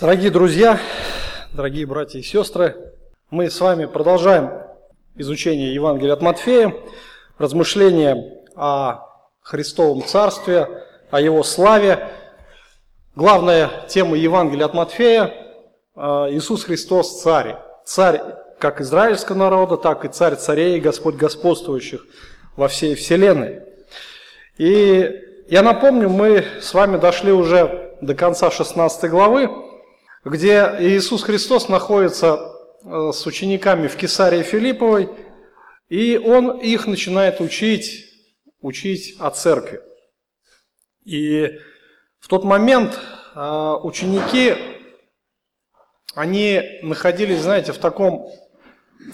Дорогие друзья, дорогие братья и сестры, мы с вами продолжаем изучение Евангелия от Матфея, размышления о Христовом Царстве, о Его славе. Главная тема Евангелия от Матфея э, – Иисус Христос Царь. Царь как израильского народа, так и Царь царей Господь господствующих во всей вселенной. И я напомню, мы с вами дошли уже до конца 16 главы, где Иисус Христос находится э, с учениками в Кесарии Филипповой, и Он их начинает учить, учить о церкви. И в тот момент э, ученики, они находились, знаете, в таком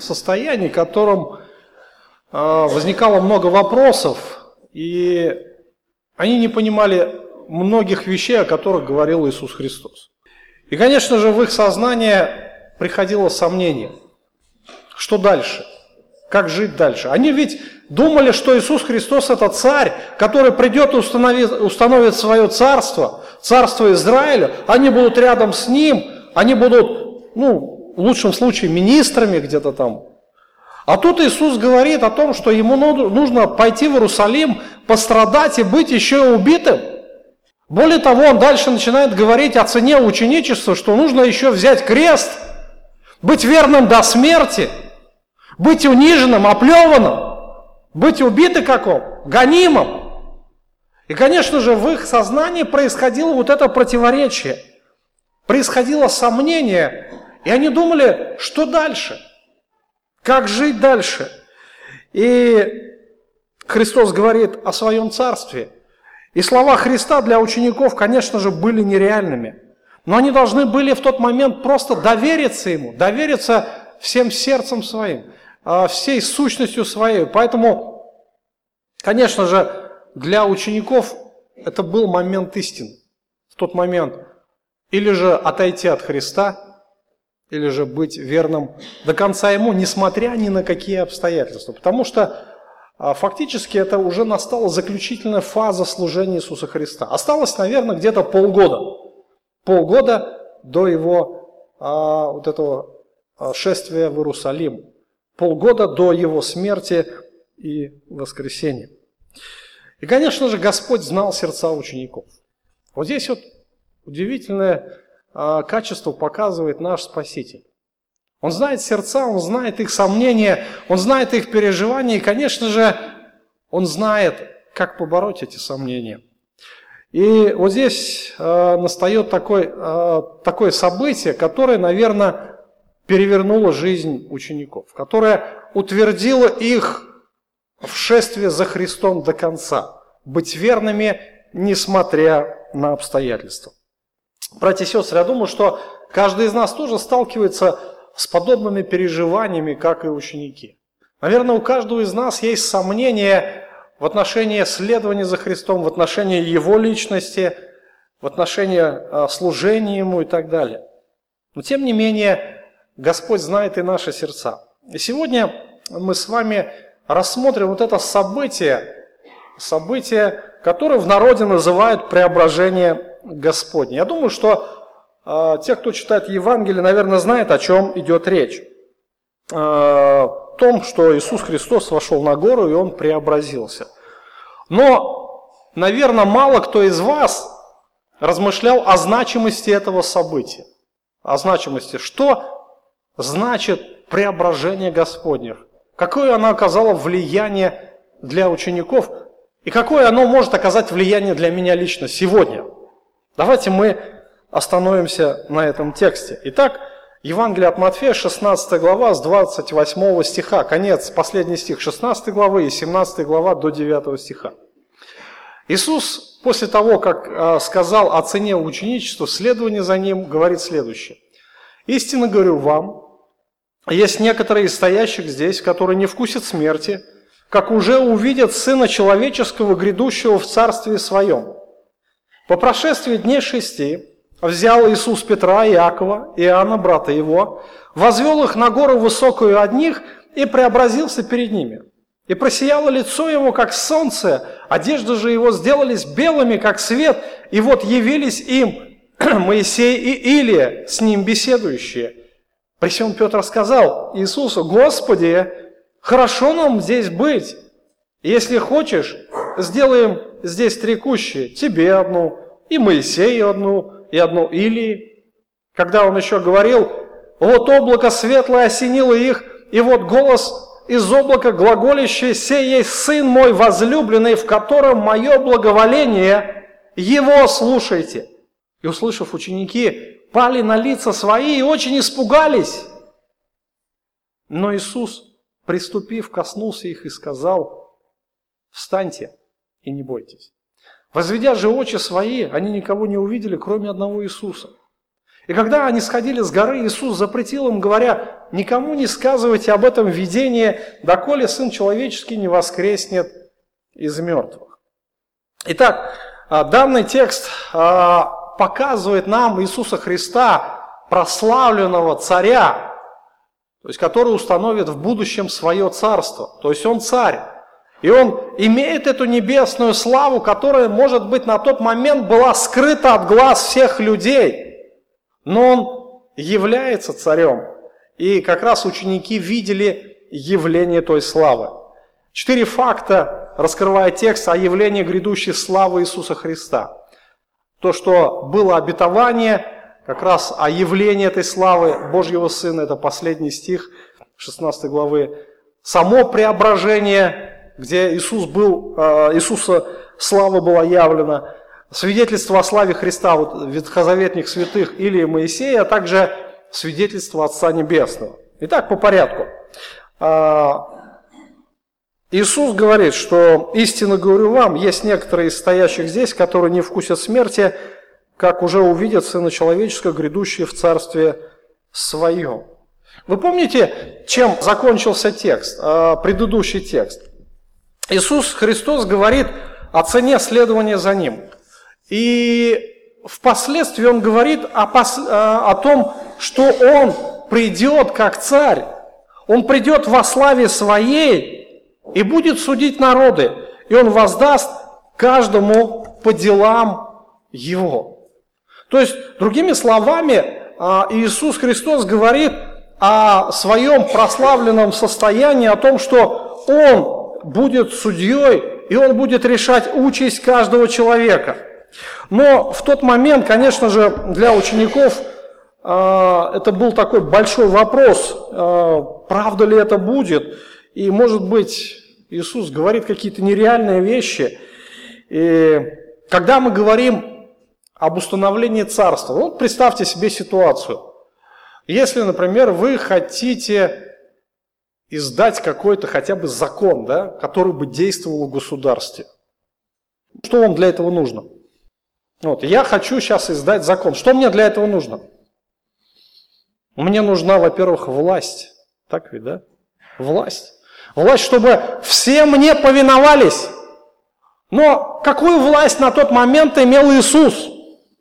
состоянии, в котором э, возникало много вопросов, и они не понимали многих вещей, о которых говорил Иисус Христос. И, конечно же, в их сознание приходило сомнение. Что дальше? Как жить дальше? Они ведь думали, что Иисус Христос это царь, который придет и установит, установит свое царство, царство Израиля. Они будут рядом с ним, они будут, ну, в лучшем случае, министрами где-то там. А тут Иисус говорит о том, что ему нужно пойти в Иерусалим, пострадать и быть еще и убитым. Более того, он дальше начинает говорить о цене ученичества, что нужно еще взять крест, быть верным до смерти, быть униженным, оплеванным, быть убитым каком, гонимым. И, конечно же, в их сознании происходило вот это противоречие, происходило сомнение, и они думали, что дальше, как жить дальше. И Христос говорит о своем царстве – и слова Христа для учеников, конечно же, были нереальными. Но они должны были в тот момент просто довериться Ему, довериться всем сердцем своим, а, всей сущностью своей. Поэтому, конечно же, для учеников это был момент истины. В тот момент или же отойти от Христа, или же быть верным до конца Ему, несмотря ни на какие обстоятельства. Потому что фактически это уже настала заключительная фаза служения Иисуса Христа. Осталось, наверное, где-то полгода. Полгода до его а, вот этого а, шествия в Иерусалим. Полгода до его смерти и воскресения. И, конечно же, Господь знал сердца учеников. Вот здесь вот удивительное а, качество показывает наш Спаситель. Он знает сердца, он знает их сомнения, он знает их переживания, и, конечно же, он знает, как побороть эти сомнения. И вот здесь э, настает такой, э, такое событие, которое, наверное, перевернуло жизнь учеников, которое утвердило их в шествии за Христом до конца, быть верными, несмотря на обстоятельства. Братья и сестры, я думаю, что каждый из нас тоже сталкивается с подобными переживаниями, как и ученики. Наверное, у каждого из нас есть сомнения в отношении следования за Христом, в отношении Его личности, в отношении а, служения Ему и так далее. Но тем не менее, Господь знает и наши сердца. И сегодня мы с вами рассмотрим вот это событие, событие, которое в народе называют преображение Господне. Я думаю, что те, кто читает Евангелие, наверное, знают, о чем идет речь. А, о том, что Иисус Христос вошел на гору, и Он преобразился. Но, наверное, мало кто из вас размышлял о значимости этого события. О значимости. Что значит преображение Господних? Какое оно оказало влияние для учеников? И какое оно может оказать влияние для меня лично сегодня? Давайте мы остановимся на этом тексте. Итак, Евангелие от Матфея, 16 глава, с 28 стиха, конец, последний стих 16 главы и 17 глава до 9 стиха. Иисус после того, как а, сказал о цене ученичества, следование за ним, говорит следующее. «Истинно говорю вам, есть некоторые из стоящих здесь, которые не вкусят смерти, как уже увидят Сына Человеческого, грядущего в Царстве Своем. По прошествии дней шести взял Иисус Петра, Иакова, Иоанна, брата его, возвел их на гору высокую одних и преобразился перед ними. И просияло лицо его, как солнце, одежды же его сделались белыми, как свет, и вот явились им Моисей и Илия, с ним беседующие. При всем Петр сказал Иисусу, Господи, хорошо нам здесь быть. Если хочешь, сделаем здесь три кущи, тебе одну, и Моисею одну, и одну Илии. Когда он еще говорил, вот облако светлое осенило их, и вот голос из облака глаголящий, «Сей есть Сын мой возлюбленный, в котором мое благоволение, Его слушайте». И услышав ученики, пали на лица свои и очень испугались. Но Иисус, приступив, коснулся их и сказал, «Встаньте и не бойтесь». Возведя же очи свои, они никого не увидели, кроме одного Иисуса – и когда они сходили с горы, Иисус запретил им, говоря, никому не сказывайте об этом видении, доколе Сын Человеческий не воскреснет из мертвых. Итак, а, данный текст а, показывает нам Иисуса Христа, прославленного царя, то есть который установит в будущем свое царство. То есть он царь. И он имеет эту небесную славу, которая, может быть, на тот момент была скрыта от глаз всех людей – но он является царем. И как раз ученики видели явление той славы. Четыре факта раскрывает текст о явлении грядущей славы Иисуса Христа. То, что было обетование, как раз о явлении этой славы Божьего Сына, это последний стих 16 главы. Само преображение, где Иисус был, э, Иисуса слава была явлена – свидетельство о славе Христа, вот ветхозаветных святых или Моисея, а также свидетельство Отца Небесного. Итак, по порядку. А, Иисус говорит, что истинно говорю вам, есть некоторые из стоящих здесь, которые не вкусят смерти, как уже увидят Сына Человеческого, грядущие в Царстве Своем. Вы помните, чем закончился текст, а, предыдущий текст? Иисус Христос говорит о цене следования за Ним. И впоследствии он говорит о, пос, э, о том, что он придет как царь, он придет во славе своей и будет судить народы, и он воздаст каждому по делам его. То есть, другими словами, э, Иисус Христос говорит о своем прославленном состоянии, о том, что Он будет судьей, и Он будет решать участь каждого человека – но в тот момент, конечно же, для учеников а, это был такой большой вопрос, а, правда ли это будет. И, может быть, Иисус говорит какие-то нереальные вещи. И когда мы говорим об установлении царства, вот представьте себе ситуацию. Если, например, вы хотите издать какой-то хотя бы закон, да, который бы действовал в государстве, что вам для этого нужно? Вот, я хочу сейчас издать закон. Что мне для этого нужно? Мне нужна, во-первых, власть. Так ведь, да? Власть. Власть, чтобы все мне повиновались. Но какую власть на тот момент имел Иисус?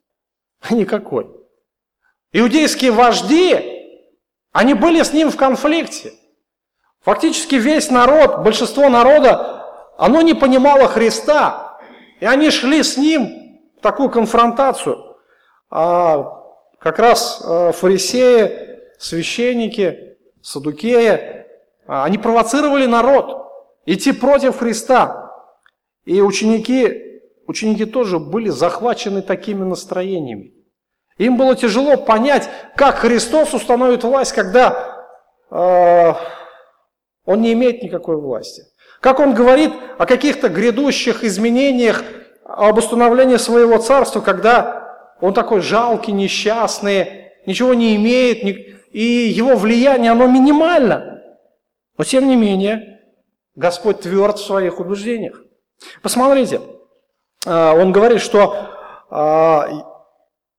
Никакой. Иудейские вожди, они были с ним в конфликте. Фактически весь народ, большинство народа, оно не понимало Христа. И они шли с ним такую конфронтацию. А как раз э, фарисеи, священники, садукеи, а, они провоцировали народ идти против Христа. И ученики, ученики тоже были захвачены такими настроениями. Им было тяжело понять, как Христос установит власть, когда э, Он не имеет никакой власти. Как Он говорит о каких-то грядущих изменениях об установлении своего царства, когда он такой жалкий, несчастный, ничего не имеет, и его влияние, оно минимально. Но тем не менее, Господь тверд в своих убеждениях. Посмотрите, а, он говорит, что а,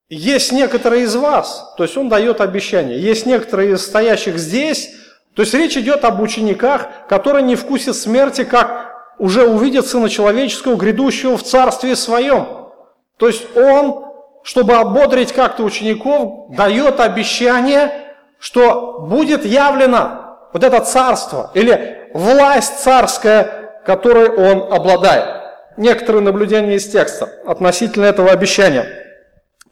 есть некоторые из вас, то есть он дает обещание, есть некоторые из стоящих здесь, то есть речь идет об учениках, которые не вкусят смерти, как уже увидит Сына Человеческого, грядущего в Царстве Своем. То есть Он, чтобы ободрить как-то учеников, дает обещание, что будет явлено вот это царство или власть царская, которой Он обладает. Некоторые наблюдения из текста относительно этого обещания.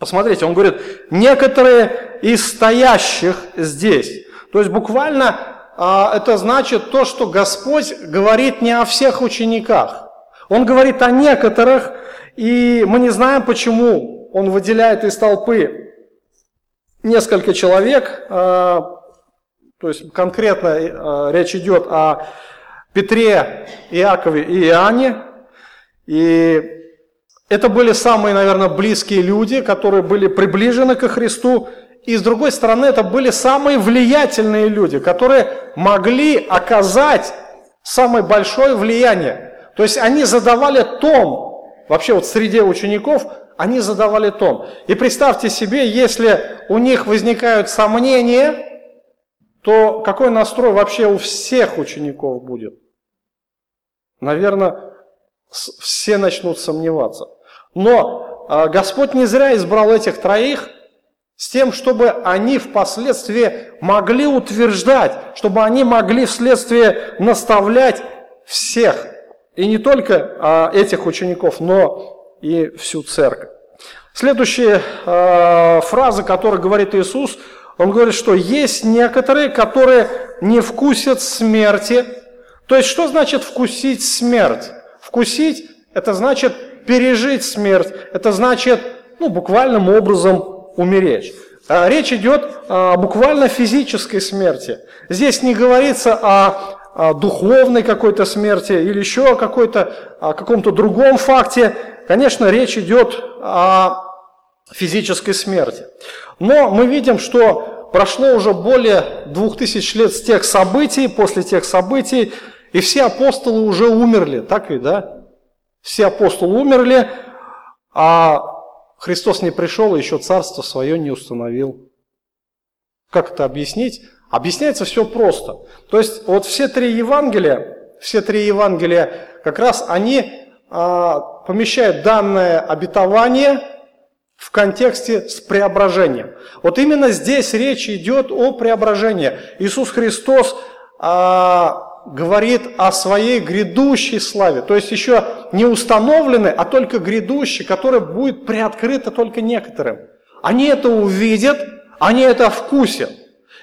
Посмотрите, он говорит, некоторые из стоящих здесь. То есть буквально а, это значит то, что Господь говорит не о всех учениках. Он говорит о некоторых, и мы не знаем, почему он выделяет из толпы несколько человек. А, то есть конкретно а, речь идет о Петре, Иакове и Иоанне. И это были самые, наверное, близкие люди, которые были приближены ко Христу. И с другой стороны, это были самые влиятельные люди, которые могли оказать самое большое влияние. То есть они задавали тон, вообще вот среди учеников, они задавали тон. И представьте себе, если у них возникают сомнения, то какой настрой вообще у всех учеников будет? Наверное, все начнут сомневаться. Но а, Господь не зря избрал этих троих с тем, чтобы они впоследствии могли утверждать, чтобы они могли вследствие наставлять всех. И не только а, этих учеников, но и всю церковь. Следующая э, фраза, которую говорит Иисус, он говорит, что есть некоторые, которые не вкусят смерти. То есть, что значит вкусить смерть? Вкусить – это значит пережить смерть, это значит, ну, буквальным образом умереть. А речь идет о буквально физической смерти. Здесь не говорится о духовной какой-то смерти или еще о, какой-то, о каком-то другом факте. Конечно, речь идет о физической смерти. Но мы видим, что прошло уже более двух тысяч лет с тех событий, после тех событий, и все апостолы уже умерли, так ведь, да? Все апостолы умерли, а Христос не пришел и еще царство свое не установил. Как это объяснить? Объясняется все просто. То есть вот все три Евангелия, все три Евангелия, как раз они а, помещают данное обетование в контексте с преображением. Вот именно здесь речь идет о преображении. Иисус Христос а, говорит о своей грядущей славе, то есть еще не установленной, а только грядущей, которая будет приоткрыта только некоторым. Они это увидят, они это вкусят.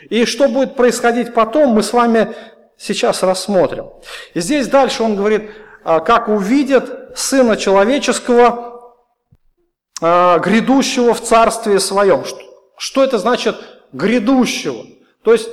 И что будет происходить потом, мы с вами сейчас рассмотрим. И здесь дальше он говорит, а, как увидят Сына Человеческого, а, грядущего в Царстве Своем. Что это значит грядущего? То есть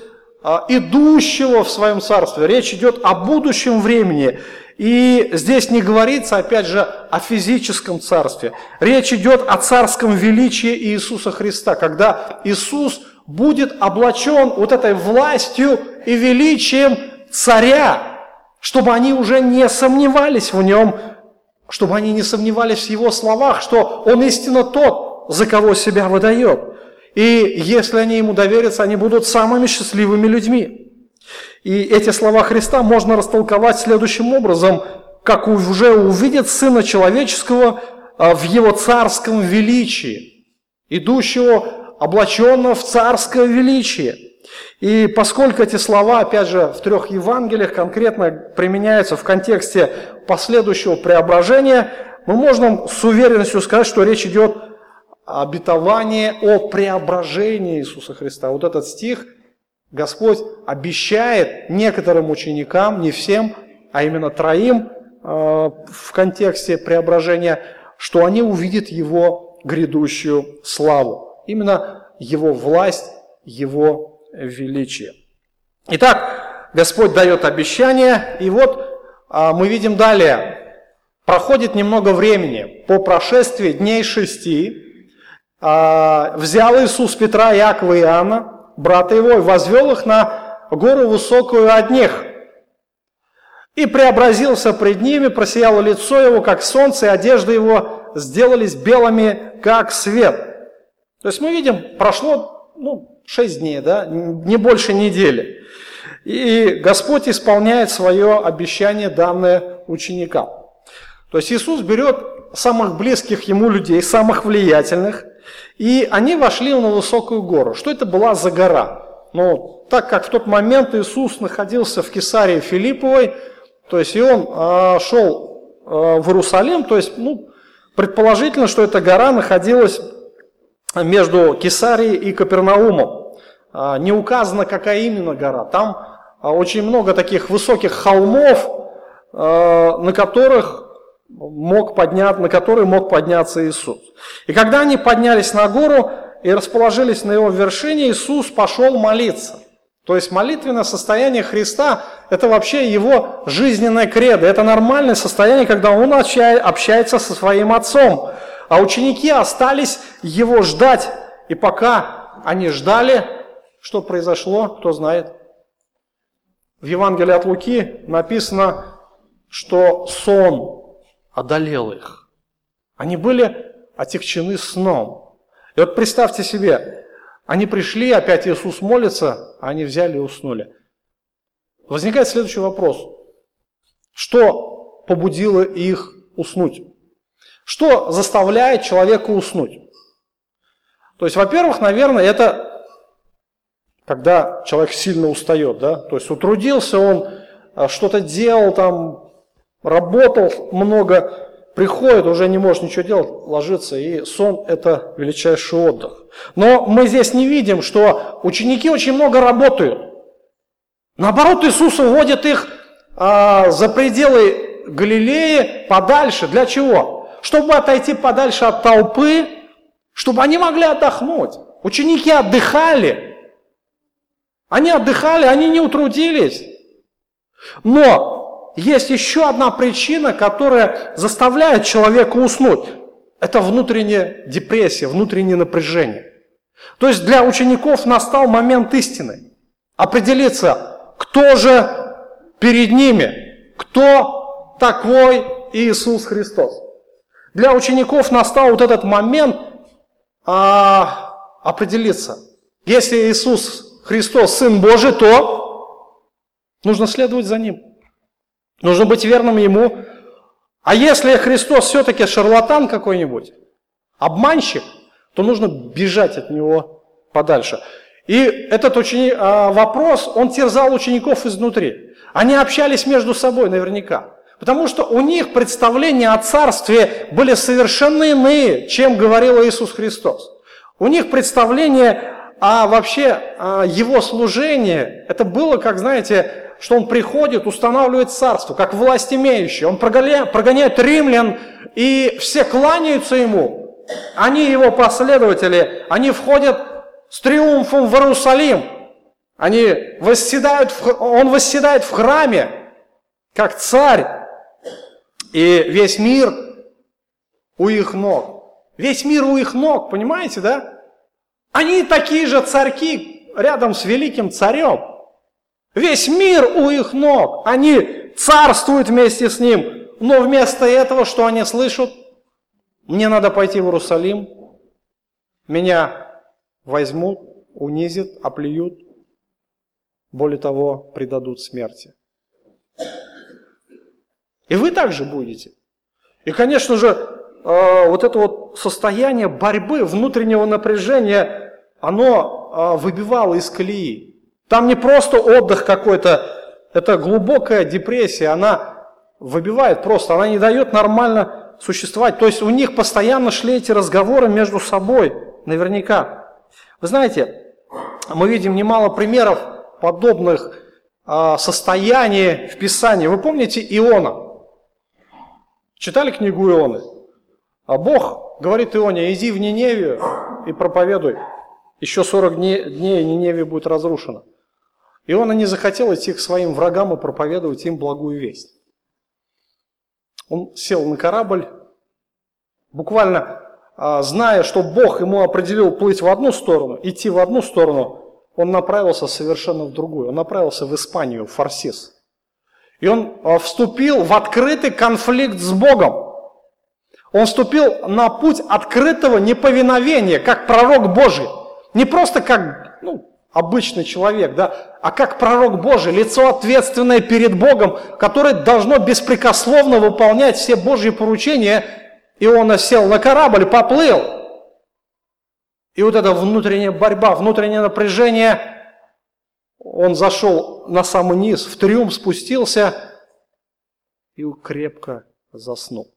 идущего в своем царстве. Речь идет о будущем времени. И здесь не говорится, опять же, о физическом царстве. Речь идет о царском величии Иисуса Христа, когда Иисус будет облачен вот этой властью и величием царя, чтобы они уже не сомневались в нем, чтобы они не сомневались в его словах, что он истинно тот, за кого себя выдает. И если они ему доверятся, они будут самыми счастливыми людьми. И эти слова Христа можно растолковать следующим образом, как уже увидят Сына Человеческого а, в Его царском величии, идущего облаченного в царское величие. И поскольку эти слова, опять же, в трех Евангелиях конкретно применяются в контексте последующего преображения, мы можем с уверенностью сказать, что речь идет обетование о преображении Иисуса Христа. Вот этот стих Господь обещает некоторым ученикам, не всем, а именно троим э, в контексте преображения, что они увидят Его грядущую славу. Именно Его власть, Его величие. Итак, Господь дает обещание, и вот э, мы видим далее, проходит немного времени, по прошествии дней шести, а, взял Иисус Петра, Якова и Иоанна, брата его, и возвел их на гору высокую одних. И преобразился пред ними, просияло лицо его, как солнце, и одежды его сделались белыми, как свет. То есть мы видим, прошло ну, шесть дней, да, не больше недели. И Господь исполняет свое обещание, данное ученикам. То есть Иисус берет самых близких ему людей, самых влиятельных – и они вошли на высокую гору. Что это была за гора? Ну, так как в тот момент Иисус находился в Кесарии Филипповой, то есть и он а, шел а, в Иерусалим, то есть, ну, предположительно, что эта гора находилась между Кесарией и Капернаумом. А, не указано, какая именно гора. Там очень много таких высоких холмов, на которых мог поднять, на которые мог подняться Иисус. И когда они поднялись на гору и расположились на его вершине, Иисус пошел молиться. То есть молитвенное состояние Христа – это вообще его жизненное кредо. Это нормальное состояние, когда он общается со своим Отцом. А ученики остались его ждать. И пока они ждали, что произошло, кто знает. В Евангелии от Луки написано, что сон одолел их. Они были отягчены сном. И вот представьте себе, они пришли, опять Иисус молится, а они взяли и уснули. Возникает следующий вопрос. Что побудило их уснуть? Что заставляет человека уснуть? То есть, во-первых, наверное, это когда человек сильно устает, да? То есть утрудился он, а, что-то делал там, работал много, приходит, уже не может ничего делать, ложится, и сон – это величайший отдых. Но мы здесь не видим, что ученики очень много работают. Наоборот, Иисус уводит их а, за пределы Галилеи подальше. Для чего? Чтобы отойти подальше от толпы, чтобы они могли отдохнуть. Ученики отдыхали. Они отдыхали, они не утрудились. Но есть еще одна причина, которая заставляет человека уснуть. Это внутренняя депрессия, внутреннее напряжение. То есть для учеников настал момент истины. Определиться, кто же перед ними, кто такой Иисус Христос. Для учеников настал вот этот момент а, определиться. Если Иисус Христос Сын Божий, то нужно следовать за Ним. Нужно быть верным Ему. А если Христос все-таки шарлатан какой-нибудь, обманщик, то нужно бежать от Него подальше. И этот ученик, а, вопрос, он терзал учеников изнутри. Они общались между собой наверняка. Потому что у них представления о царстве были совершенно иные, чем говорил Иисус Христос. У них представление о вообще о его служении, это было, как знаете, что он приходит, устанавливает царство, как власть имеющий. Он прогоняет, римлян, и все кланяются ему. Они его последователи, они входят с триумфом в Иерусалим. Они восседают, в, он восседает в храме, как царь. И весь мир у их ног. Весь мир у их ног, понимаете, да? Они такие же царьки рядом с великим царем. Весь мир у их ног. Они царствуют вместе с ним. Но вместо этого, что они слышат? Мне надо пойти в Иерусалим. Меня возьмут, унизят, оплюют. Более того, предадут смерти. И вы также будете. И, конечно же, э, вот это вот состояние борьбы, внутреннего напряжения, оно э, выбивало из колеи. Там не просто отдых какой-то, это глубокая депрессия, она выбивает просто, она не дает нормально существовать. То есть у них постоянно шли эти разговоры между собой, наверняка. Вы знаете, мы видим немало примеров подобных а, состояний в Писании. Вы помните Иона? Читали книгу Ионы? А Бог говорит Ионе, иди в Ниневию и проповедуй. Еще 40 дней, дней Ниневия будет разрушена. И он и не захотел идти к своим врагам и проповедовать им благую весть. Он сел на корабль, буквально а, зная, что Бог ему определил плыть в одну сторону, идти в одну сторону, он направился совершенно в другую. Он направился в Испанию, в Фарсис. И он а, вступил в открытый конфликт с Богом. Он вступил на путь открытого неповиновения, как пророк Божий. Не просто как ну, обычный человек, да, а как пророк Божий, лицо ответственное перед Богом, которое должно беспрекословно выполнять все Божьи поручения, и он сел на корабль, поплыл. И вот эта внутренняя борьба, внутреннее напряжение, он зашел на самый низ, в трюм спустился и крепко заснул.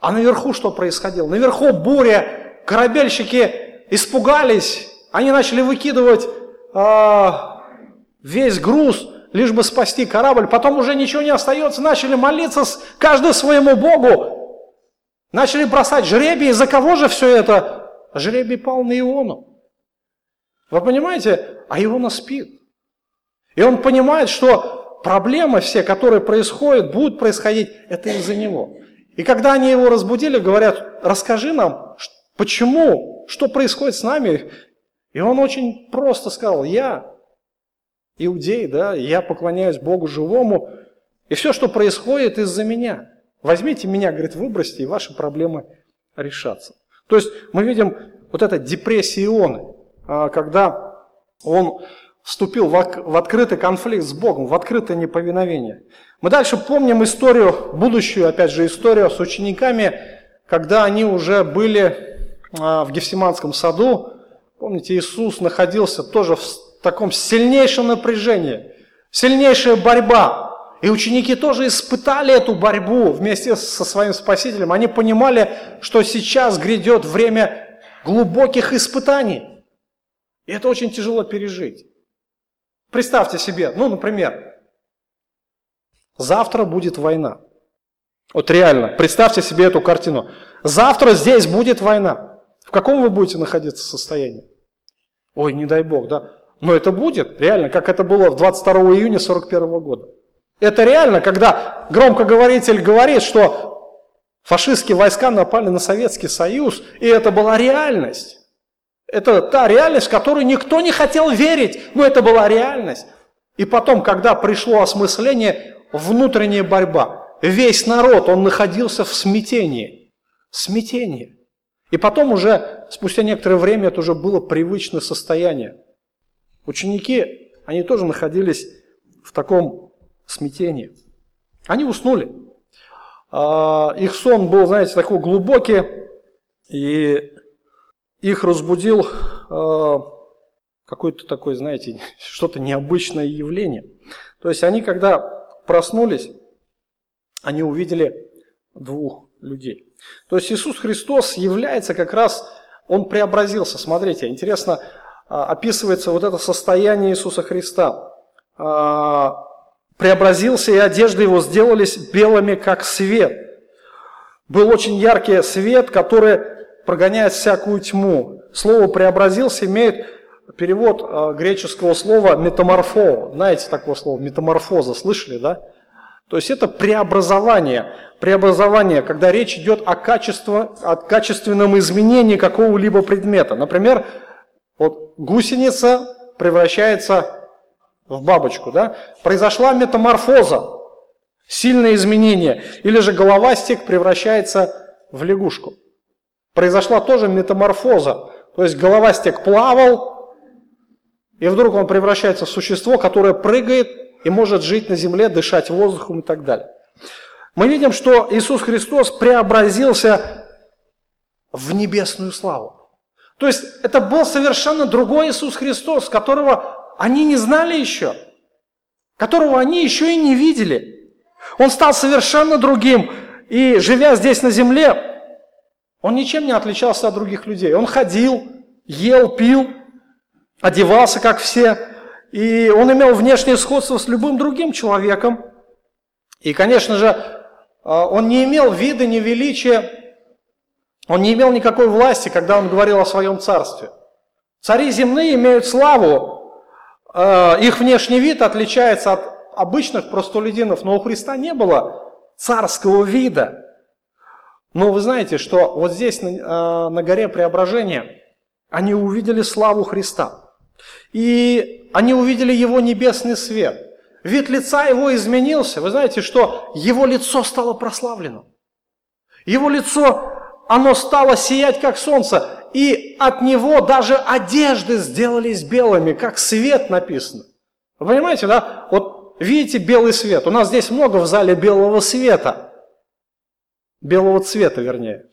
А наверху что происходило? Наверху буря, корабельщики испугались, они начали выкидывать э, весь груз, лишь бы спасти корабль. Потом уже ничего не остается, начали молиться каждый своему Богу. Начали бросать жребий. За кого же все это? Жребий пал на Иону. Вы понимаете? А Иона спит. И он понимает, что проблемы все, которые происходят, будут происходить, это из-за него. И когда они его разбудили, говорят, расскажи нам, почему, что происходит с нами. И он очень просто сказал, я иудей, да, я поклоняюсь Богу живому, и все, что происходит, из-за меня. Возьмите меня, говорит, выбросьте, и ваши проблемы решатся. То есть мы видим вот это депрессия Ионы, а, когда он вступил в открытый конфликт с Богом, в открытое неповиновение. Мы дальше помним историю, будущую, опять же, историю с учениками, когда они уже были а, в Гефсиманском саду. Помните, Иисус находился тоже в таком сильнейшем напряжении, сильнейшая борьба. И ученики тоже испытали эту борьбу вместе со своим Спасителем. Они понимали, что сейчас грядет время глубоких испытаний. И это очень тяжело пережить. Представьте себе, ну, например, завтра будет война. Вот реально, представьте себе эту картину. Завтра здесь будет война. В каком вы будете находиться состоянии? Ой, не дай бог, да? Но это будет, реально, как это было 22 июня 41 года. Это реально, когда громкоговоритель говорит, что фашистские войска напали на Советский Союз, и это была реальность. Это та реальность, в которую никто не хотел верить, но это была реальность. И потом, когда пришло осмысление, внутренняя борьба, весь народ, он находился в смятении. Смятение. И потом уже, спустя некоторое время, это уже было привычное состояние. Ученики, они тоже находились в таком смятении. Они уснули. А, их сон был, знаете, такой глубокий, и их разбудил а, какое-то такое, знаете, что-то необычное явление. То есть они, когда проснулись, они увидели двух людей. То есть Иисус Христос является как раз, Он преобразился. Смотрите, интересно, а, описывается вот это состояние Иисуса Христа. А, преобразился, и одежды его сделались белыми, как свет. Был очень яркий свет, который прогоняет всякую тьму. Слово «преобразился» имеет перевод а, греческого слова «метаморфо». Знаете такое слово «метаморфоза», слышали, да? То есть это преобразование. Преобразование, когда речь идет о, качестве, о качественном изменении какого-либо предмета. Например, вот гусеница превращается в бабочку, да? Произошла метаморфоза, сильное изменение. Или же головастик превращается в лягушку. Произошла тоже метаморфоза. То есть головастик плавал, и вдруг он превращается в существо, которое прыгает и может жить на земле, дышать воздухом и так далее. Мы видим, что Иисус Христос преобразился в небесную славу. То есть это был совершенно другой Иисус Христос, которого они не знали еще, которого они еще и не видели. Он стал совершенно другим, и живя здесь на земле, он ничем не отличался от других людей. Он ходил, ел, пил, одевался, как все, и он имел внешнее сходство с любым другим человеком. И, конечно же, а, он не имел вида, ни величия, он не имел никакой власти, когда он говорил о своем царстве. Цари земные имеют славу, э, их внешний вид отличается от обычных простолюдинов, но у Христа не было царского вида. Но вы знаете, что вот здесь, на, на горе Преображения, они увидели славу Христа. И они увидели Его небесный свет. Вид лица Его изменился. Вы знаете, что Его лицо стало прославленным. Его лицо оно стало сиять, как солнце, и от него даже одежды сделались белыми, как свет написано. Вы понимаете, да? Вот видите белый свет. У нас здесь много в зале белого света. Белого цвета, вернее.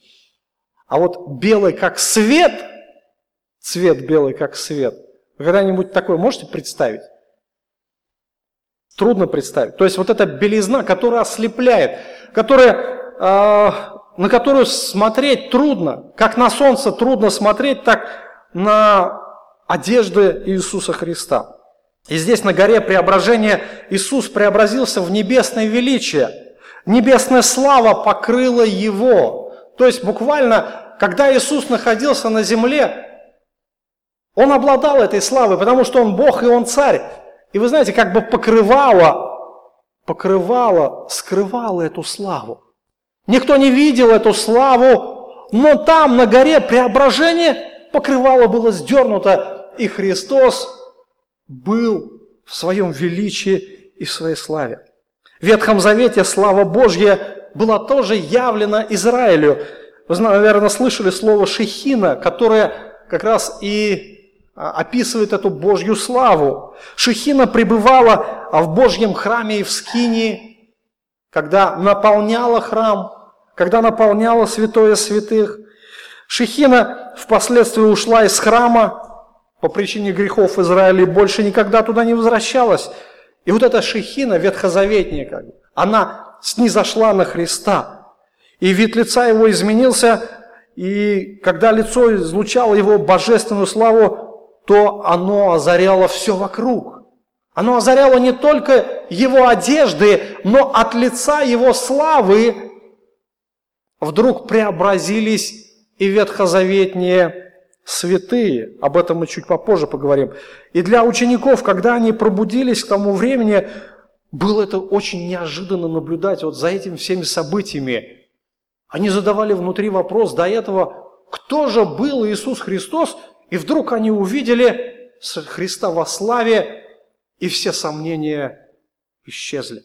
А вот белый как свет, цвет белый как свет, вы когда-нибудь такое можете представить? Трудно представить. То есть вот эта белизна, которая ослепляет, которая э, на которую смотреть трудно, как на солнце трудно смотреть, так на одежды Иисуса Христа. И здесь на горе преображения Иисус преобразился в небесное величие. Небесная слава покрыла его. То есть буквально, когда Иисус находился на земле, он обладал этой славой, потому что он Бог и он царь. И вы знаете, как бы покрывало, покрывало, скрывало эту славу. Никто не видел эту славу, но там на горе преображение покрывало было сдернуто, и Христос был в своем величии и в своей славе. В Ветхом Завете слава Божья была тоже явлена Израилю. Вы, наверное, слышали слово «шехина», которое как раз и описывает эту Божью славу. Шехина пребывала в Божьем храме и в Скинии, когда наполняла храм, когда наполняла святое святых. Шехина впоследствии ушла из храма, по причине грехов Израиля и больше никогда туда не возвращалась. И вот эта шехина бы, она снизошла на Христа. И вид лица его изменился, и когда лицо излучало его божественную славу, то оно озаряло все вокруг. Оно озаряло не только его одежды, но от лица его славы вдруг преобразились и ветхозаветние святые, об этом мы чуть попозже поговорим. И для учеников, когда они пробудились к тому времени, было это очень неожиданно наблюдать вот за этими всеми событиями. Они задавали внутри вопрос до этого, кто же был Иисус Христос, и вдруг они увидели Христа во славе, и все сомнения исчезли.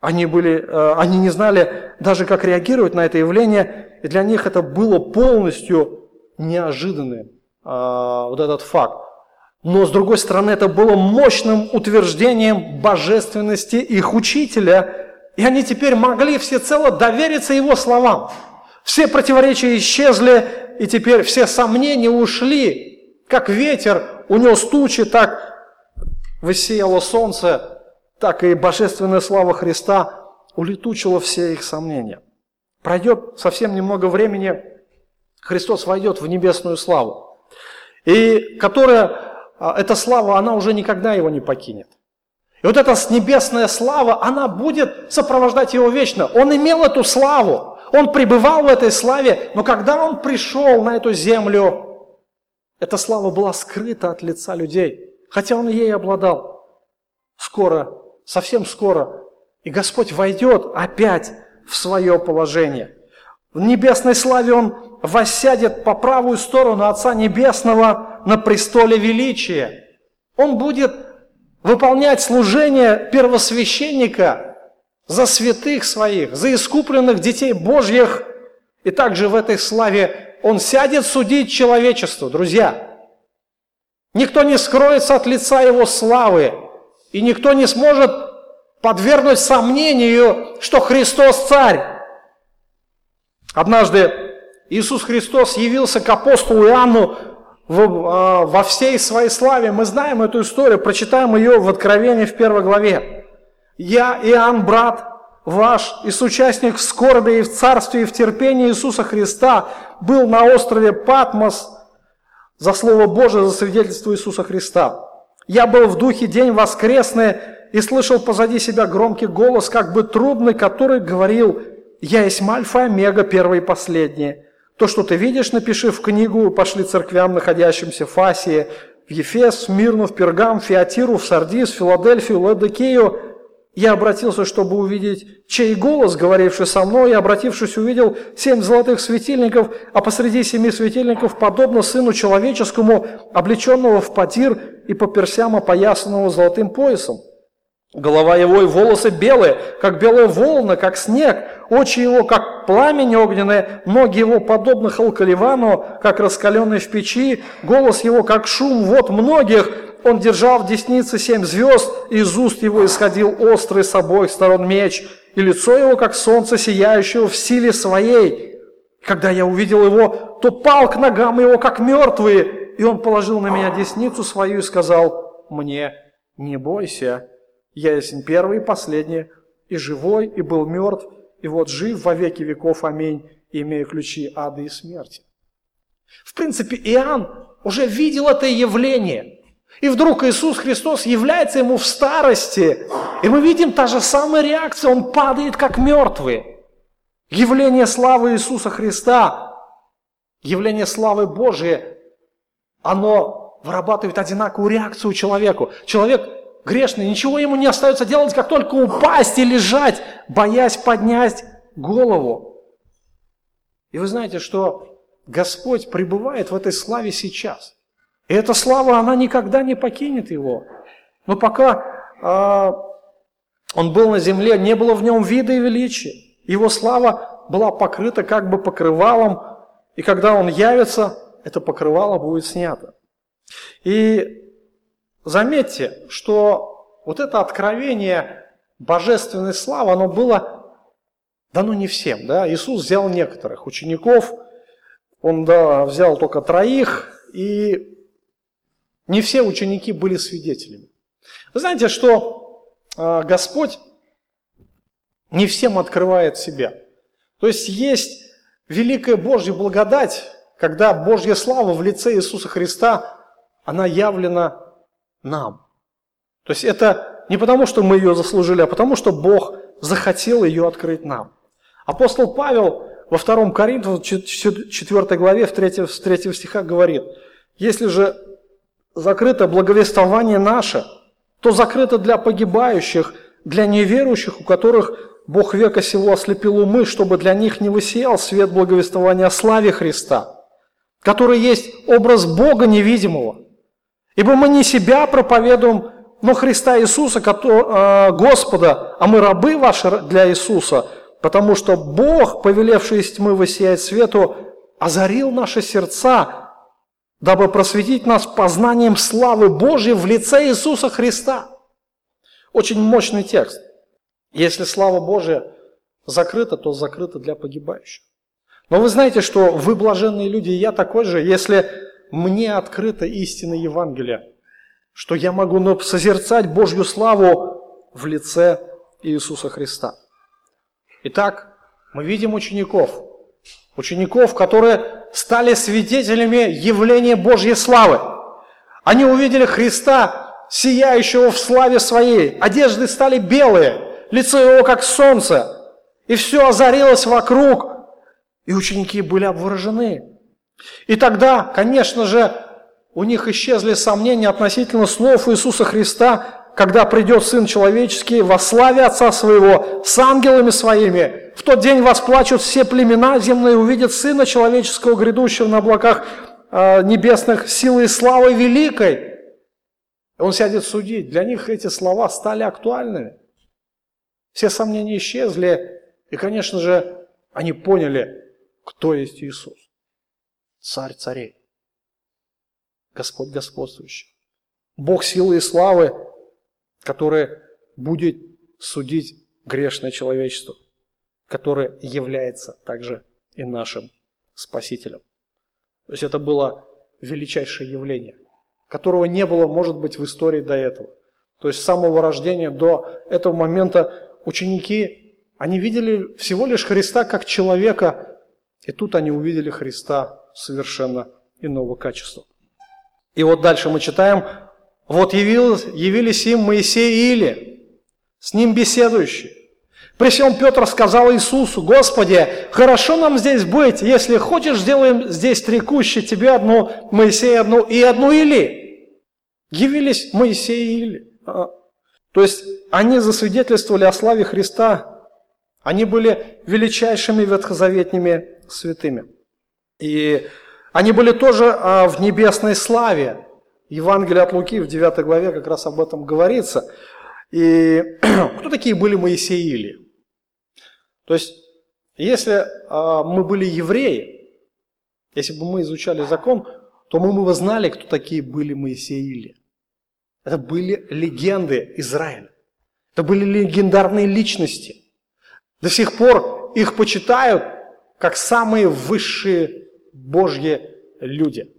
Они, были, э, они не знали даже, как реагировать на это явление, и для них это было полностью неожиданным а, вот этот факт. Но, с другой стороны, это было мощным утверждением божественности их учителя, и они теперь могли всецело довериться его словам. Все противоречия исчезли, и теперь все сомнения ушли, как ветер унес тучи, так высеяло солнце, так и божественная слава Христа улетучила все их сомнения. Пройдет совсем немного времени, Христос войдет в небесную славу. И которая, а, эта слава, она уже никогда его не покинет. И вот эта небесная слава, она будет сопровождать его вечно. Он имел эту славу, он пребывал в этой славе, но когда он пришел на эту землю, эта слава была скрыта от лица людей, хотя он ей обладал. Скоро, совсем скоро, и Господь войдет опять в свое положение. В небесной славе Он воссядет по правую сторону Отца Небесного на престоле величия. Он будет выполнять служение первосвященника за святых своих, за искупленных детей Божьих. И также в этой славе Он сядет судить человечество, друзья. Никто не скроется от лица Его славы, и никто не сможет подвергнуть сомнению, что Христос царь. Однажды Иисус Христос явился к апостолу Иоанну а, во всей своей славе. Мы знаем эту историю, прочитаем ее в Откровении в первой главе. «Я, Иоанн, брат ваш и соучастник в скорби и в царстве и в терпении Иисуса Христа, был на острове Патмос за Слово Божие, за свидетельство Иисуса Христа. Я был в духе день воскресный и слышал позади себя громкий голос, как бы трубный, который говорил, «Я есть Альфа и Омега, первый и последний, то, что ты видишь, напиши в книгу, пошли церквям, находящимся в Асии, в Ефес, в Мирну, в Пергам, в Фиатиру, в Сардис, в Филадельфию, в Ладокею. Я обратился, чтобы увидеть, чей голос, говоривший со мной, и, обратившись, увидел семь золотых светильников, а посреди семи светильников, подобно Сыну Человеческому, облеченного в потир и по персям опоясанного золотым поясом. Голова его и волосы белые, как белая волна, как снег, очи его, как пламень огненное, ноги его подобны халкаливану, как раскаленные в печи, голос его, как шум вод многих, он держал в деснице семь звезд, и из уст его исходил острый с обоих сторон меч, и лицо его, как солнце, сияющего в силе своей. Когда я увидел его, то пал к ногам его, как мертвые, и он положил на меня десницу свою и сказал мне, не бойся, я есть первый и последний, и живой, и был мертв, и вот жив во веки веков, аминь, и имею ключи ада и смерти. В принципе, Иоанн уже видел это явление. И вдруг Иисус Христос является ему в старости, и мы видим та же самая реакция, он падает как мертвый. Явление славы Иисуса Христа, явление славы Божией, оно вырабатывает одинаковую реакцию человеку. Человек грешный, ничего ему не остается делать, как только упасть и лежать, боясь поднять голову. И вы знаете, что Господь пребывает в этой славе сейчас. И эта слава, она никогда не покинет его. Но пока э, он был на земле, не было в нем вида и величия. Его слава была покрыта как бы покрывалом, и когда он явится, это покрывало будет снято. И заметьте, что вот это откровение божественной славы, оно было дано не всем. Да? Иисус взял некоторых учеников, он да, взял только троих, и не все ученики были свидетелями. Вы знаете, что э, Господь не всем открывает себя. То есть есть великая Божья благодать, когда Божья слава в лице Иисуса Христа, она явлена нам. То есть это не потому, что мы ее заслужили, а потому, что Бог захотел ее открыть нам. Апостол Павел во 2 Коринфянам, 4 главе, в 3, в 3 стихах говорит, «Если же закрыто благовествование наше, то закрыто для погибающих, для неверующих, у которых Бог века сего ослепил умы, чтобы для них не высеял свет благовествования о славе Христа, который есть образ Бога невидимого. Ибо мы не себя проповедуем, но Христа Иисуса, а, Господа, а мы рабы ваши для Иисуса, потому что Бог, повелевший из тьмы высеять свету, озарил наши сердца дабы просветить нас познанием славы Божьей в лице Иисуса Христа. Очень мощный текст. Если слава Божия закрыта, то закрыта для погибающих. Но вы знаете, что вы блаженные люди, и я такой же, если мне открыта истина Евангелия, что я могу созерцать Божью славу в лице Иисуса Христа. Итак, мы видим учеников, учеников, которые стали свидетелями явления Божьей славы. Они увидели Христа, сияющего в славе своей. Одежды стали белые, лицо его как солнце. И все озарилось вокруг. И ученики были обворожены. И тогда, конечно же, у них исчезли сомнения относительно слов Иисуса Христа, когда придет Сын Человеческий во славе Отца Своего с ангелами Своими. В тот день восплачут все племена земные, увидят Сына Человеческого, грядущего на облаках э, небесных, силой и славой великой. Он сядет судить. Для них эти слова стали актуальными. Все сомнения исчезли. И, конечно же, они поняли, кто есть Иисус. Царь царей. Господь господствующий. Бог силы и славы, который будет судить грешное человечество, которое является также и нашим Спасителем. То есть это было величайшее явление, которого не было, может быть, в истории до этого. То есть с самого рождения до этого момента ученики, они видели всего лишь Христа как человека, и тут они увидели Христа совершенно иного качества. И вот дальше мы читаем, вот явились, явились им Моисей и Или, с ним беседующие. При всем Петр сказал Иисусу, Господи, хорошо нам здесь быть, если хочешь, сделаем здесь три кущи, тебе одну, Моисея одну и одну Или. Явились Моисей и Или. А, то есть они засвидетельствовали о славе Христа, они были величайшими ветхозаветными святыми. И они были тоже а, в небесной славе. Евангелие от Луки в 9 главе как раз об этом говорится. И кто такие были Моисей и Или? То есть, если а, мы были евреи, если бы мы изучали закон, то мы бы знали, кто такие были Моисей и Или. Это были легенды Израиля. Это были легендарные личности. До сих пор их почитают как самые высшие Божьи люди.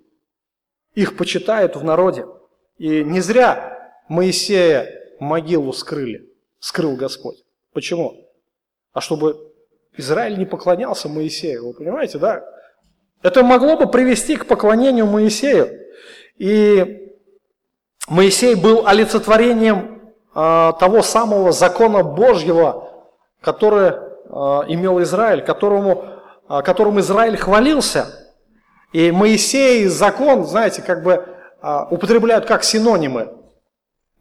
Их почитают в народе. И не зря Моисея могилу скрыли, скрыл Господь. Почему? А чтобы Израиль не поклонялся Моисею, вы понимаете, да? Это могло бы привести к поклонению Моисею. И Моисей был олицетворением э, того самого закона Божьего, который э, имел Израиль, которому, э, которым Израиль хвалился. И Моисей и закон, знаете, как бы э, употребляют как синонимы.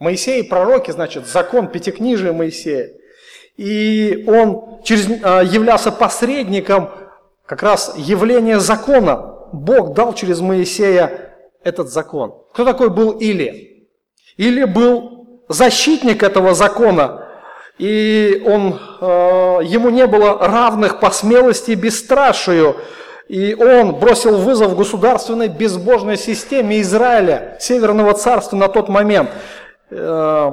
Моисей и пророки, значит, закон, пятикнижие Моисея. И он через, являлся посредником как раз явления закона. Бог дал через Моисея этот закон. Кто такой был Или? Или был защитник этого закона, и он, э, ему не было равных по смелости и бесстрашию, и он бросил вызов государственной безбожной системе Израиля, Северного царства на тот момент. Э,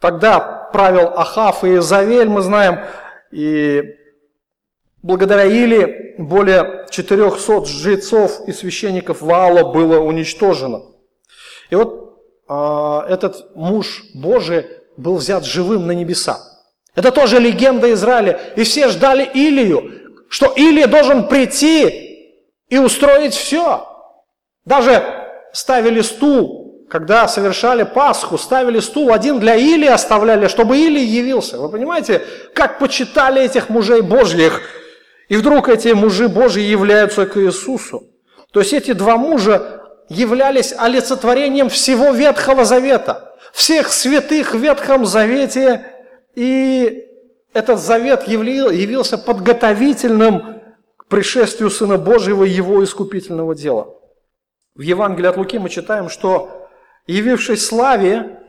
тогда правил Ахав и Изавель, мы знаем, и благодаря Или более 400 жрецов и священников Ваала было уничтожено. И вот э, этот муж Божий был взят живым на небеса. Это тоже легенда Израиля. И все ждали Илию, что Илия должен прийти и устроить все. Даже ставили стул, когда совершали Пасху, ставили стул один для Илии оставляли, чтобы Илий явился. Вы понимаете, как почитали этих мужей Божьих. И вдруг эти мужи Божьи являются к Иисусу. То есть эти два мужа являлись олицетворением всего Ветхого Завета, всех святых в Ветхом Завете, и этот завет явился подготовительным к пришествию Сына Божьего и Его искупительного дела. В Евангелии от Луки мы читаем, что явившись славе,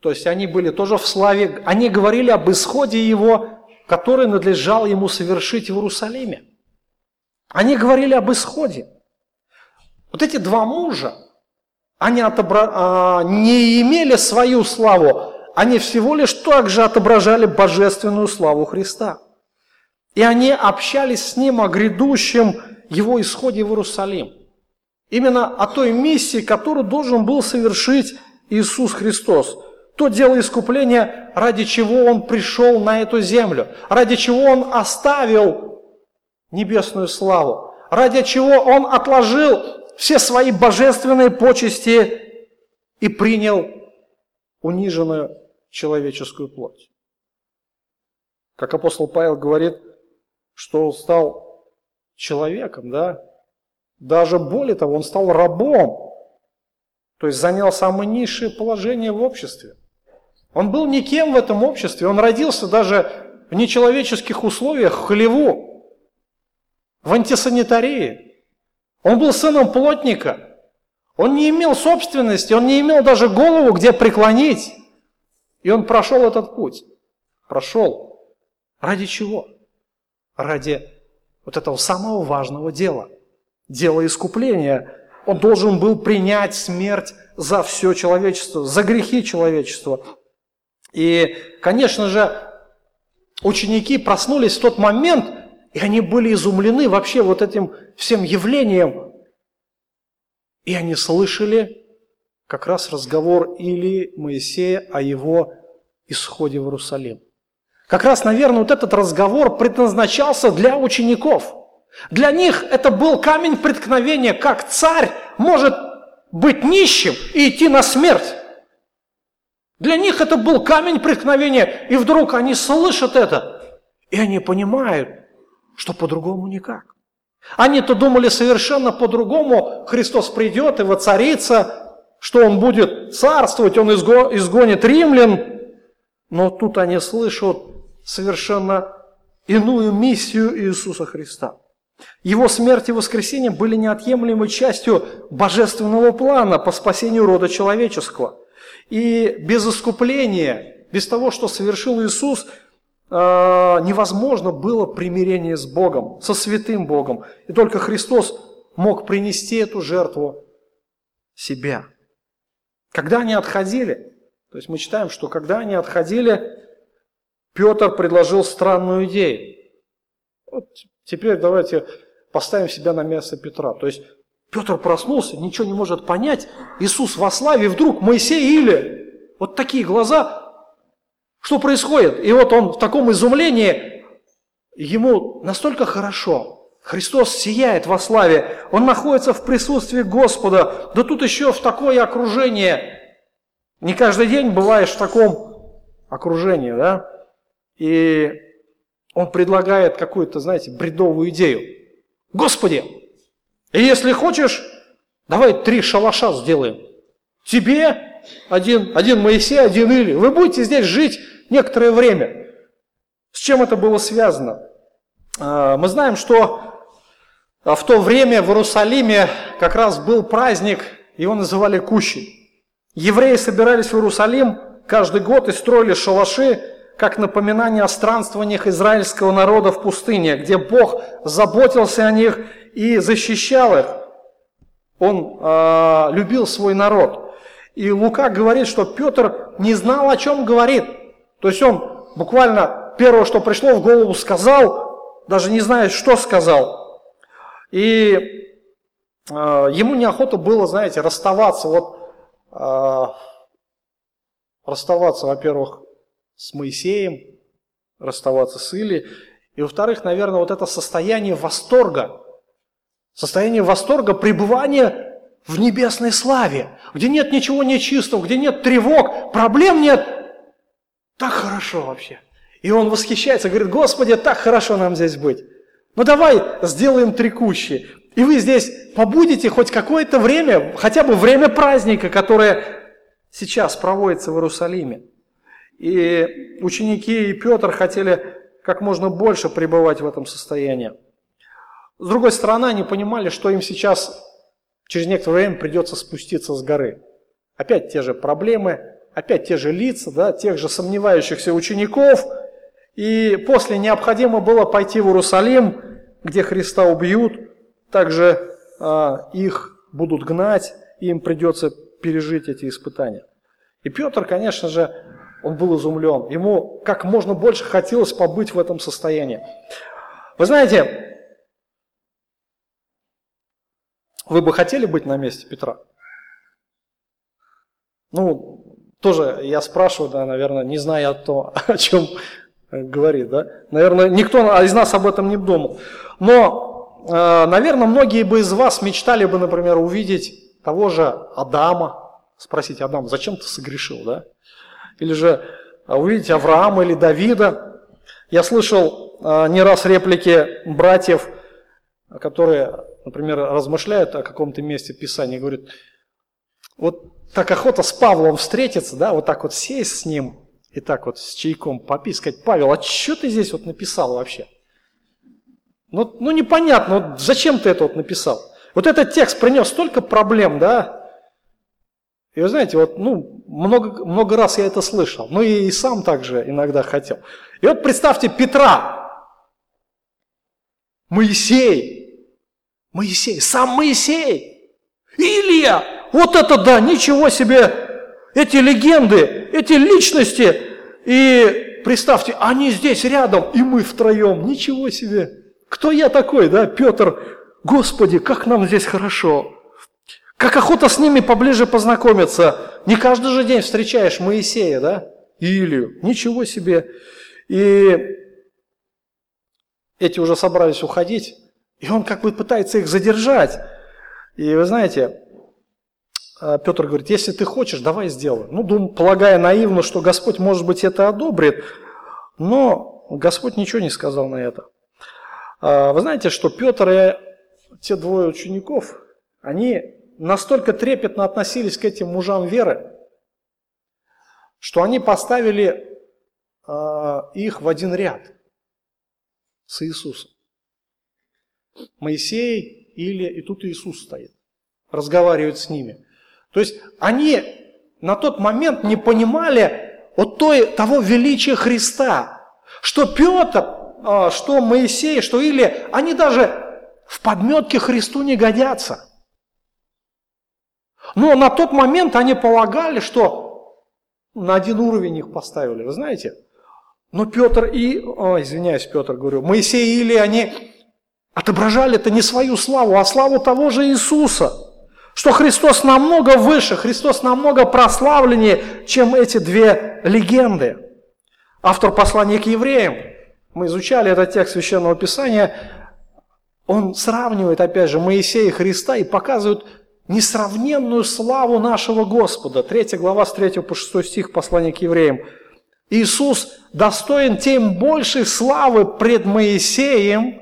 то есть они были тоже в славе, они говорили об исходе Его, который надлежал Ему совершить в Иерусалиме. Они говорили об исходе. Вот эти два мужа, они отобра... а, не имели свою славу, они всего лишь также отображали божественную славу Христа. И они общались с Ним о грядущем Его исходе в Иерусалим. Именно о той миссии, которую должен был совершить Иисус Христос. То дело искупления, ради чего Он пришел на эту землю, ради чего Он оставил небесную славу, ради чего Он отложил все свои божественные почести и принял униженную человеческую плоть. Как апостол Павел говорит, что он стал человеком, да, даже более того, он стал рабом, то есть занял самое низшее положение в обществе. Он был никем в этом обществе, он родился даже в нечеловеческих условиях, в хлеву, в антисанитарии. Он был сыном плотника. Он не имел собственности, он не имел даже голову, где преклонить. И он прошел этот путь. Прошел. Ради чего? Ради вот этого самого важного дела. Дела искупления. Он должен был принять смерть за все человечество, за грехи человечества. И, конечно же, ученики проснулись в тот момент, и они были изумлены вообще вот этим всем явлением. И они слышали как раз разговор или Моисея о его исходе в Иерусалим. Как раз, наверное, вот этот разговор предназначался для учеников. Для них это был камень преткновения, как царь может быть нищим и идти на смерть. Для них это был камень преткновения, и вдруг они слышат это, и они понимают, что по-другому никак. Они-то думали совершенно по-другому, Христос придет и воцарится, что Он будет царствовать, Он изгонит римлян. Но тут они слышат совершенно иную миссию Иисуса Христа. Его смерть и воскресение были неотъемлемой частью божественного плана по спасению рода человеческого. И без искупления, без того, что совершил Иисус – а, невозможно было примирение с Богом, со святым Богом. И только Христос мог принести эту жертву себя. Когда они отходили, то есть мы читаем, что когда они отходили, Петр предложил странную идею. Вот теперь давайте поставим себя на место Петра. То есть Петр проснулся, ничего не может понять. Иисус во славе, вдруг Моисей или вот такие глаза, что происходит? И вот он в таком изумлении, ему настолько хорошо, Христос сияет во славе, Он находится в присутствии Господа, да тут еще в такое окружение. Не каждый день бываешь в таком окружении, да? И Он предлагает какую-то, знаете, бредовую идею. Господи, если хочешь, давай три шалаша сделаем. Тебе один, один Моисей, один Или. Вы будете здесь жить некоторое время. С чем это было связано? А, мы знаем, что в то время в Иерусалиме как раз был праздник, его называли Кущи. Евреи собирались в Иерусалим каждый год и строили шалаши, как напоминание о странствованиях израильского народа в пустыне, где Бог заботился о них и защищал их. Он э, любил свой народ. И Лука говорит, что Петр не знал, о чем говорит. То есть он буквально первое, что пришло в голову, сказал, даже не зная, что сказал. И э, ему неохота было, знаете, расставаться. Вот э, расставаться, во-первых, с Моисеем, расставаться с Или. И во-вторых, наверное, вот это состояние восторга, Состояние восторга, пребывания в небесной славе, где нет ничего нечистого, где нет тревог, проблем нет. Так хорошо вообще. И он восхищается, говорит, Господи, так хорошо нам здесь быть. Ну давай сделаем трекущие. И вы здесь побудете хоть какое-то время, хотя бы время праздника, которое сейчас проводится в Иерусалиме. И ученики и Петр хотели как можно больше пребывать в этом состоянии. С другой стороны, они понимали, что им сейчас через некоторое время придется спуститься с горы. Опять те же проблемы, опять те же лица, да, тех же сомневающихся учеников. И после необходимо было пойти в Иерусалим, где Христа убьют, также а, их будут гнать, и им придется пережить эти испытания. И Петр, конечно же, он был изумлен. Ему как можно больше хотелось побыть в этом состоянии. Вы знаете, Вы бы хотели быть на месте Петра? Ну, тоже я спрашиваю, да, наверное, не зная то, о чем говорит, да. Наверное, никто из нас об этом не думал. Но, э, наверное, многие бы из вас мечтали бы, например, увидеть того же Адама, спросить Адам, зачем ты согрешил, да? Или же увидеть Авраама или Давида. Я слышал э, не раз реплики братьев, которые например, размышляют о каком-то месте Писания, говорят, вот так охота с Павлом встретиться, да, вот так вот сесть с ним и так вот с чайком попить, сказать, Павел, а что ты здесь вот написал вообще? Ну, ну непонятно, вот зачем ты это вот написал? Вот этот текст принес столько проблем, да? И вы знаете, вот, ну, много, много раз я это слышал, ну и, и сам также иногда хотел. И вот представьте Петра, Моисей, Моисей, сам Моисей, Илья, вот это да, ничего себе, эти легенды, эти личности, и представьте, они здесь рядом, и мы втроем, ничего себе. Кто я такой, да, Петр, Господи, как нам здесь хорошо. Как охота с ними поближе познакомиться. Не каждый же день встречаешь Моисея, да, и Илью. Ничего себе. И эти уже собрались уходить. И он как бы пытается их задержать. И вы знаете, э, Петр говорит, если ты хочешь, давай сделай. Ну, дум, полагая наивно, что Господь, может быть, это одобрит, но Господь ничего не сказал на это. А, вы знаете, что Петр и те двое учеников, они настолько трепетно относились к этим мужам веры, что они поставили а, их в один ряд с Иисусом. Моисей или и тут Иисус стоит, разговаривает с ними. То есть они на тот момент не понимали вот той, того величия Христа, что Петр, а, что Моисей, что Или, они даже в подметке Христу не годятся. Но на тот момент они полагали, что на один уровень их поставили, вы знаете. Но Петр и, о, извиняюсь, Петр, говорю, Моисей и Или, они отображали это не свою славу, а славу того же Иисуса. Что Христос намного выше, Христос намного прославленнее, чем эти две легенды. Автор послания к евреям, мы изучали этот текст Священного Писания, Он сравнивает, опять же, Моисея и Христа и показывает несравненную славу нашего Господа. Третья глава с 3 по 6 стих послания к евреям. Иисус достоин тем большей славы пред Моисеем,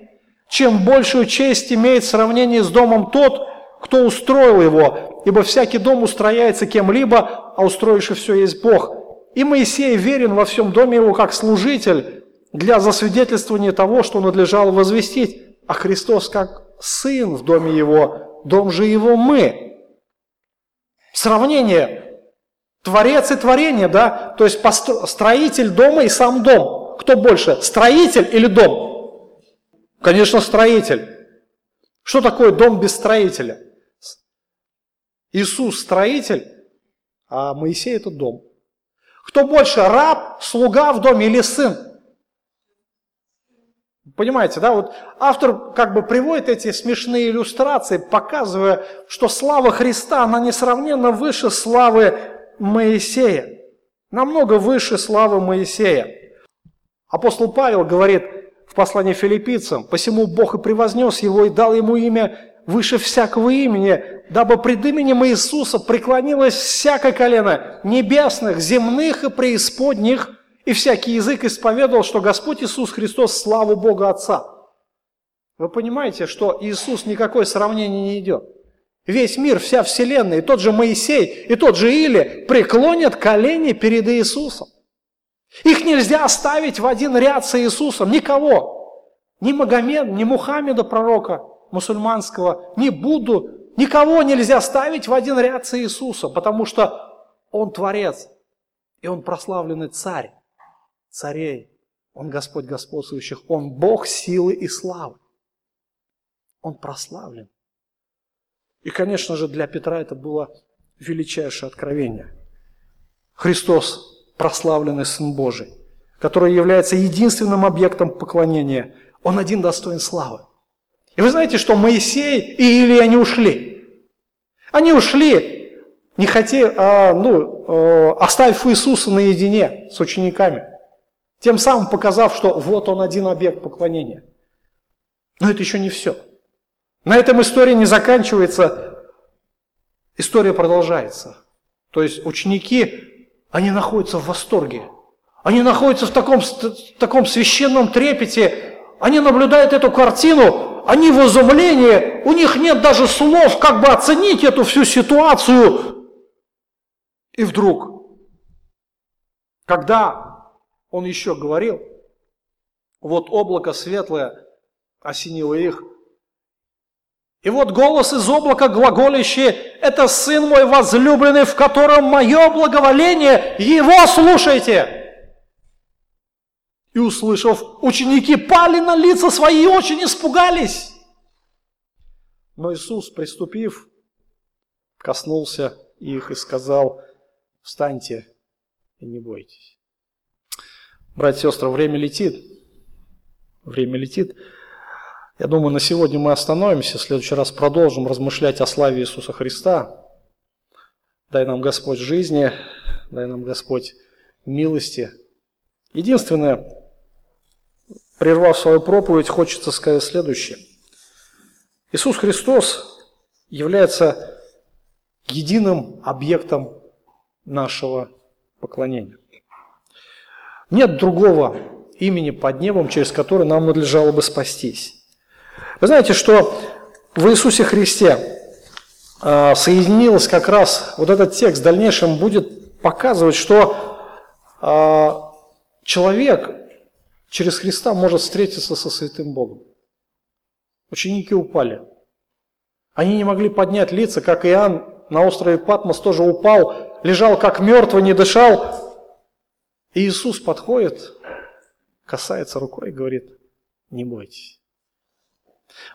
чем большую честь имеет в сравнении с домом тот, кто устроил его, ибо всякий дом устрояется кем-либо, а устроивший все есть Бог. И Моисей верен во всем доме его как служитель для засвидетельствования того, что надлежало возвестить, а Христос как сын в доме его, дом же его мы. Сравнение Творец и творение, да? То есть строитель дома и сам дом. Кто больше, строитель или дом? Конечно, строитель. Что такое дом без строителя? Иисус строитель, а Моисей это дом. Кто больше, раб, слуга в доме или сын? Понимаете, да, вот автор как бы приводит эти смешные иллюстрации, показывая, что слава Христа, она несравненно выше славы Моисея. Намного выше славы Моисея. Апостол Павел говорит в послании филиппийцам, «Посему Бог и превознес его и дал ему имя выше всякого имени, дабы пред именем Иисуса преклонилось всякое колено небесных, земных и преисподних, и всякий язык исповедовал, что Господь Иисус Христос славу Бога Отца». Вы понимаете, что Иисус никакое сравнение не идет. Весь мир, вся вселенная, и тот же Моисей, и тот же Или преклонят колени перед Иисусом. Их нельзя оставить в один ряд с Иисусом, никого. Ни Магомед, ни Мухаммеда, пророка мусульманского, ни Будду, никого нельзя ставить в один ряд с Иисусом, потому что Он Творец, и Он прославленный Царь, царей, Он Господь господствующих, Он Бог силы и славы. Он прославлен. И, конечно же, для Петра это было величайшее откровение. Христос, прославленный Сын Божий, который является единственным объектом поклонения, Он один достоин славы. И вы знаете, что Моисей и Илия не ушли. Они ушли, не хотели, а, ну, э, оставив Иисуса наедине с учениками, тем самым показав, что вот он один объект поклонения. Но это еще не все. На этом история не заканчивается, история продолжается. То есть ученики, они находятся в восторге. Они находятся в таком, в таком священном трепете. Они наблюдают эту картину, они в изумлении, у них нет даже слов, как бы оценить эту всю ситуацию. И вдруг, когда он еще говорил, вот облако светлое осенило их, и вот голос из облака глаголящий, это Сын мой возлюбленный, в котором мое благоволение, его слушайте. И услышав, ученики пали на лица свои и очень испугались. Но Иисус, приступив, коснулся их и сказал, встаньте и не бойтесь. Братья и сестры, время летит. Время летит. Я думаю, на сегодня мы остановимся, в следующий раз продолжим размышлять о славе Иисуса Христа. Дай нам Господь жизни, дай нам Господь милости. Единственное, прервав свою проповедь, хочется сказать следующее. Иисус Христос является единым объектом нашего поклонения. Нет другого имени под небом, через которое нам надлежало бы спастись. Вы знаете, что в Иисусе Христе а, соединилось как раз вот этот текст в дальнейшем будет показывать, что а, человек через Христа может встретиться со святым Богом. Ученики упали. Они не могли поднять лица, как Иоанн на острове Патмос тоже упал, лежал как мертвый, не дышал. И Иисус подходит, касается рукой и говорит, не бойтесь.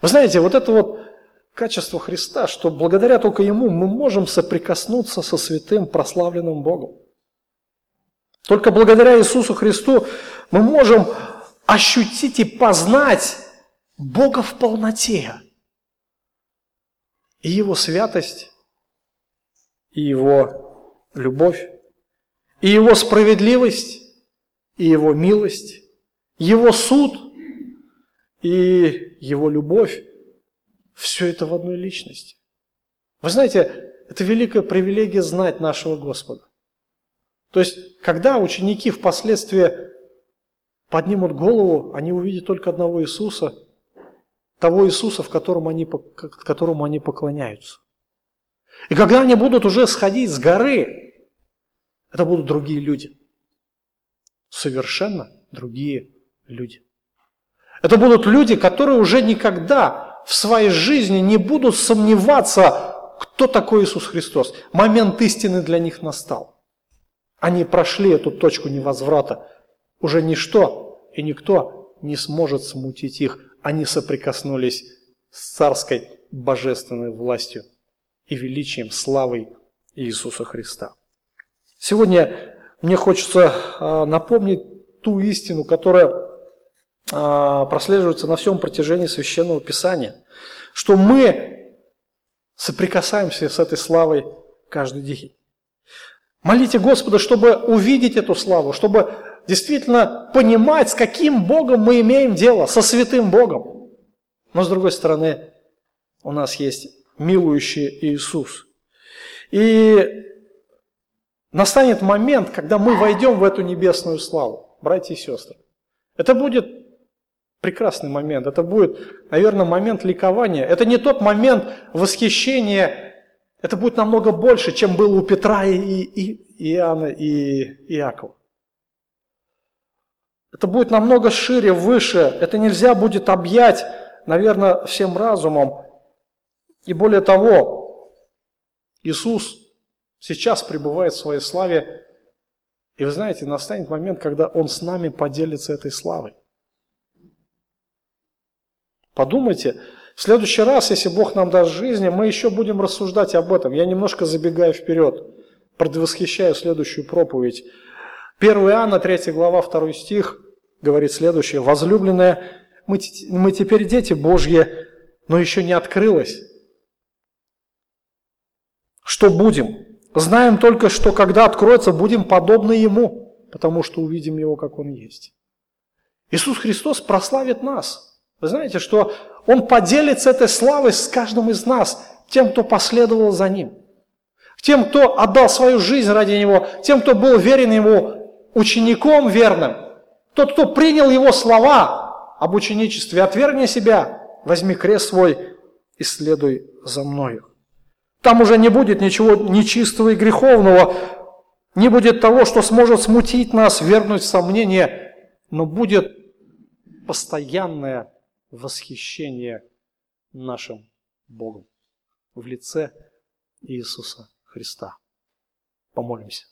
Вы знаете, вот это вот качество Христа, что благодаря только Ему мы можем соприкоснуться со святым прославленным Богом. Только благодаря Иисусу Христу мы можем ощутить и познать Бога в полноте. И Его святость, и Его любовь, и Его справедливость, и Его милость, Его суд – и Его любовь Все это в одной личности. Вы знаете, это великая привилегия знать нашего Господа. То есть, когда ученики впоследствии поднимут голову, они увидят только одного Иисуса, того Иисуса, в котором они, которому они поклоняются. И когда они будут уже сходить с горы, это будут другие люди. Совершенно другие люди. Это будут люди, которые уже никогда в своей жизни не будут сомневаться, кто такой Иисус Христос. Момент истины для них настал. Они прошли эту точку невозврата. Уже ничто и никто не сможет смутить их. Они соприкоснулись с царской божественной властью и величием, славой Иисуса Христа. Сегодня мне хочется а, напомнить ту истину, которая а, прослеживается на всем протяжении Священного Писания, что мы соприкасаемся с этой славой каждый день. Молите Господа, чтобы увидеть эту славу, чтобы действительно понимать, с каким Богом мы имеем дело, со святым Богом. Но с другой стороны, у нас есть милующий Иисус. И настанет момент, когда мы войдем в эту небесную славу, братья и сестры. Это будет прекрасный момент, это будет, наверное, момент ликования. Это не тот момент восхищения это будет намного больше, чем было у Петра и, и, Иоанна и Иакова. Это будет намного шире, выше. Это нельзя будет объять, наверное, всем разумом. И более того, Иисус сейчас пребывает в своей славе. И вы знаете, настанет момент, когда Он с нами поделится этой славой. Подумайте, в следующий раз, если Бог нам даст жизни, мы еще будем рассуждать об этом. Я немножко забегаю вперед, предвосхищаю следующую проповедь. 1 Иоанна, 3 глава, 2 стих, говорит следующее. «Возлюбленная, мы, мы теперь дети Божьи, но еще не открылось. Что будем? Знаем только, что когда откроется, будем подобны Ему, потому что увидим Его, как Он есть». Иисус Христос прославит нас – вы знаете, что Он поделится этой славой с каждым из нас, тем, кто последовал за Ним. Тем, кто отдал свою жизнь ради Него, тем, кто был верен Ему, учеником верным. Тот, кто принял Его слова об ученичестве, отвергни себя, возьми крест свой и следуй за мною. Там уже не будет ничего нечистого и греховного, не будет того, что сможет смутить нас, вернуть в сомнение, но будет постоянное восхищение нашим Богом в лице Иисуса Христа. Помолимся.